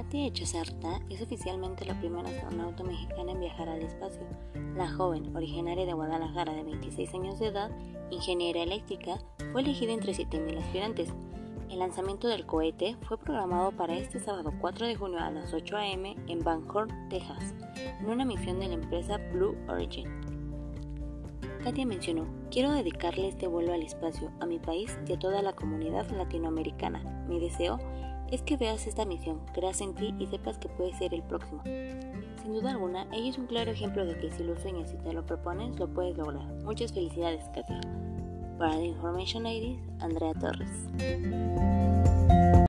Katia Echazarta es oficialmente la primera astronauta mexicana en viajar al espacio. La joven, originaria de Guadalajara de 26 años de edad, ingeniera eléctrica, fue elegida entre 7.000 aspirantes. El lanzamiento del cohete fue programado para este sábado 4 de junio a las 8 a.m. en Van Horn, Texas, en una misión de la empresa Blue Origin. Katia mencionó, quiero dedicarle este vuelo al espacio, a mi país y a toda la comunidad latinoamericana. Mi deseo es que veas esta misión, creas en ti y sepas que puedes ser el próximo. Sin duda alguna, ella es un claro ejemplo de que si lo sueñas y te lo propones, lo puedes lograr. Muchas felicidades, Katia. Para The Information Ladies, Andrea Torres.